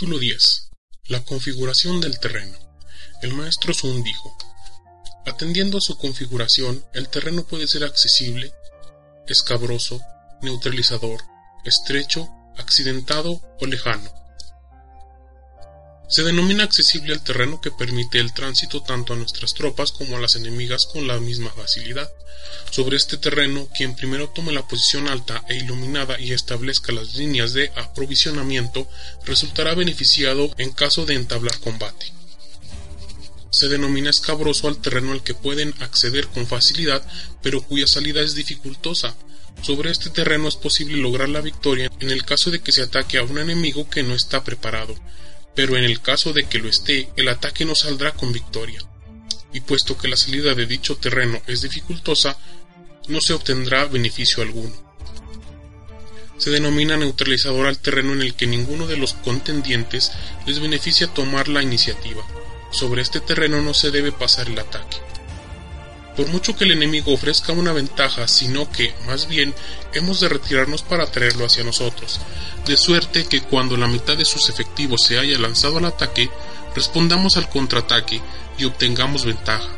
Capítulo 10. La configuración del terreno. El maestro Sun dijo, Atendiendo a su configuración, el terreno puede ser accesible, escabroso, neutralizador, estrecho, accidentado o lejano. Se denomina accesible al terreno que permite el tránsito tanto a nuestras tropas como a las enemigas con la misma facilidad. Sobre este terreno, quien primero tome la posición alta e iluminada y establezca las líneas de aprovisionamiento resultará beneficiado en caso de entablar combate. Se denomina escabroso al terreno al que pueden acceder con facilidad, pero cuya salida es dificultosa. Sobre este terreno es posible lograr la victoria en el caso de que se ataque a un enemigo que no está preparado pero en el caso de que lo esté, el ataque no saldrá con victoria. Y puesto que la salida de dicho terreno es dificultosa, no se obtendrá beneficio alguno. Se denomina neutralizador al terreno en el que ninguno de los contendientes les beneficia tomar la iniciativa. Sobre este terreno no se debe pasar el ataque por mucho que el enemigo ofrezca una ventaja, sino que, más bien, hemos de retirarnos para traerlo hacia nosotros, de suerte que cuando la mitad de sus efectivos se haya lanzado al ataque, respondamos al contraataque y obtengamos ventaja.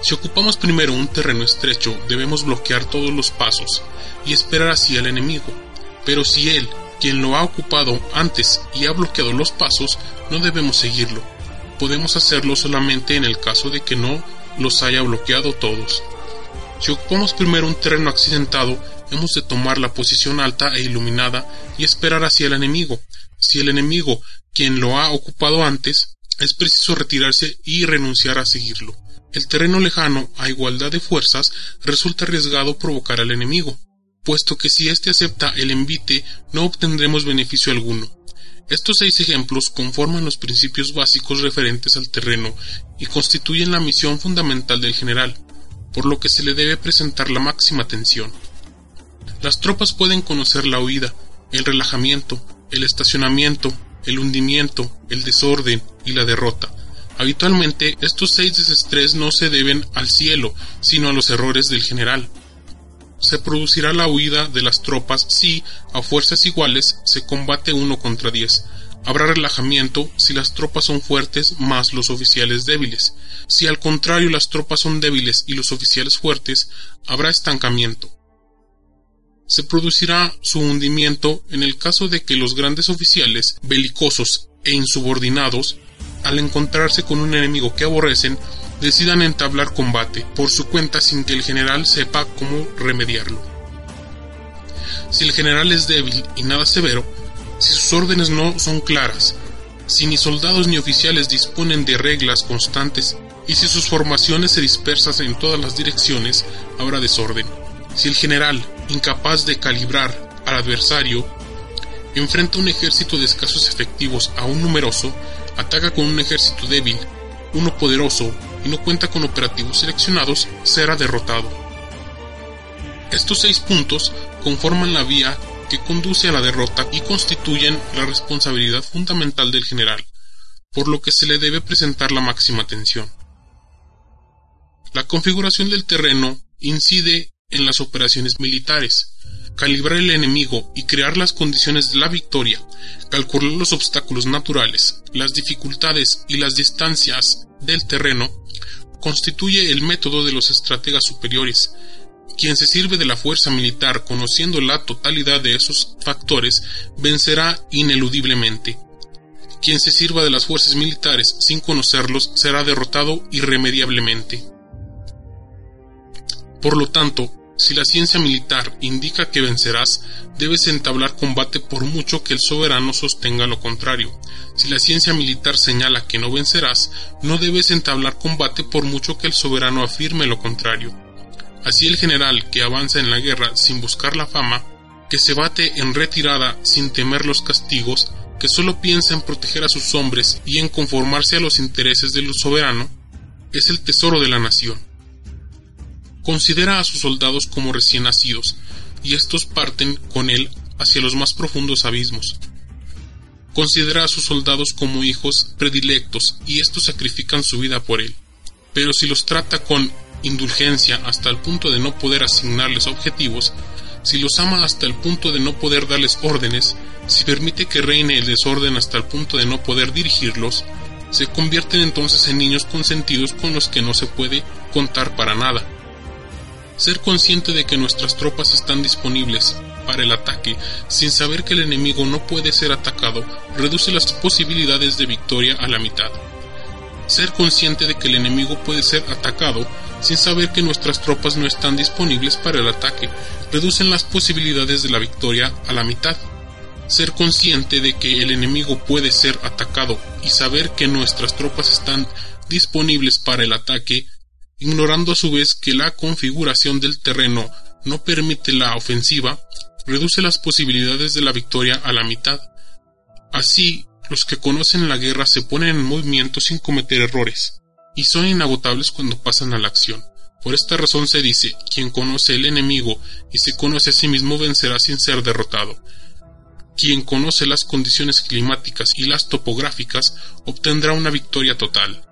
Si ocupamos primero un terreno estrecho, debemos bloquear todos los pasos y esperar así al enemigo, pero si él, quien lo ha ocupado antes y ha bloqueado los pasos, no debemos seguirlo. Podemos hacerlo solamente en el caso de que no los haya bloqueado todos. Si ocupamos primero un terreno accidentado, hemos de tomar la posición alta e iluminada y esperar hacia el enemigo. Si el enemigo, quien lo ha ocupado antes, es preciso retirarse y renunciar a seguirlo. El terreno lejano, a igualdad de fuerzas, resulta arriesgado provocar al enemigo, puesto que si éste acepta el envite no obtendremos beneficio alguno. Estos seis ejemplos conforman los principios básicos referentes al terreno y constituyen la misión fundamental del general, por lo que se le debe presentar la máxima atención. Las tropas pueden conocer la huida, el relajamiento, el estacionamiento, el hundimiento, el desorden y la derrota. Habitualmente estos seis desestrés no se deben al cielo, sino a los errores del general, se producirá la huida de las tropas si, a fuerzas iguales, se combate uno contra diez. Habrá relajamiento si las tropas son fuertes más los oficiales débiles. Si al contrario las tropas son débiles y los oficiales fuertes, habrá estancamiento. Se producirá su hundimiento en el caso de que los grandes oficiales, belicosos e insubordinados, al encontrarse con un enemigo que aborrecen, decidan entablar combate por su cuenta sin que el general sepa cómo remediarlo. Si el general es débil y nada severo, si sus órdenes no son claras, si ni soldados ni oficiales disponen de reglas constantes y si sus formaciones se dispersan en todas las direcciones, habrá desorden. Si el general, incapaz de calibrar al adversario, enfrenta un ejército de escasos efectivos a un numeroso, ataca con un ejército débil, uno poderoso no cuenta con operativos seleccionados, será derrotado. Estos seis puntos conforman la vía que conduce a la derrota y constituyen la responsabilidad fundamental del general, por lo que se le debe presentar la máxima atención. La configuración del terreno incide en las operaciones militares, calibrar el enemigo y crear las condiciones de la victoria, calcular los obstáculos naturales, las dificultades y las distancias del terreno, constituye el método de los estrategas superiores. Quien se sirve de la fuerza militar conociendo la totalidad de esos factores vencerá ineludiblemente. Quien se sirva de las fuerzas militares sin conocerlos será derrotado irremediablemente. Por lo tanto, si la ciencia militar indica que vencerás, debes entablar combate por mucho que el soberano sostenga lo contrario. Si la ciencia militar señala que no vencerás, no debes entablar combate por mucho que el soberano afirme lo contrario. Así el general que avanza en la guerra sin buscar la fama, que se bate en retirada sin temer los castigos, que solo piensa en proteger a sus hombres y en conformarse a los intereses del soberano, es el tesoro de la nación. Considera a sus soldados como recién nacidos, y estos parten con él hacia los más profundos abismos. Considera a sus soldados como hijos predilectos, y estos sacrifican su vida por él. Pero si los trata con indulgencia hasta el punto de no poder asignarles objetivos, si los ama hasta el punto de no poder darles órdenes, si permite que reine el desorden hasta el punto de no poder dirigirlos, se convierten entonces en niños consentidos con los que no se puede contar para nada. Ser consciente de que nuestras tropas están disponibles para el ataque sin saber que el enemigo no puede ser atacado reduce las posibilidades de victoria a la mitad. Ser consciente de que el enemigo puede ser atacado sin saber que nuestras tropas no están disponibles para el ataque reducen las posibilidades de la victoria a la mitad ser consciente de que el enemigo puede ser atacado y saber que nuestras tropas están disponibles para el ataque, ignorando a su vez que la configuración del terreno no permite la ofensiva, reduce las posibilidades de la victoria a la mitad. Así, los que conocen la guerra se ponen en movimiento sin cometer errores, y son inagotables cuando pasan a la acción. Por esta razón se dice, quien conoce el enemigo y se conoce a sí mismo vencerá sin ser derrotado. Quien conoce las condiciones climáticas y las topográficas obtendrá una victoria total.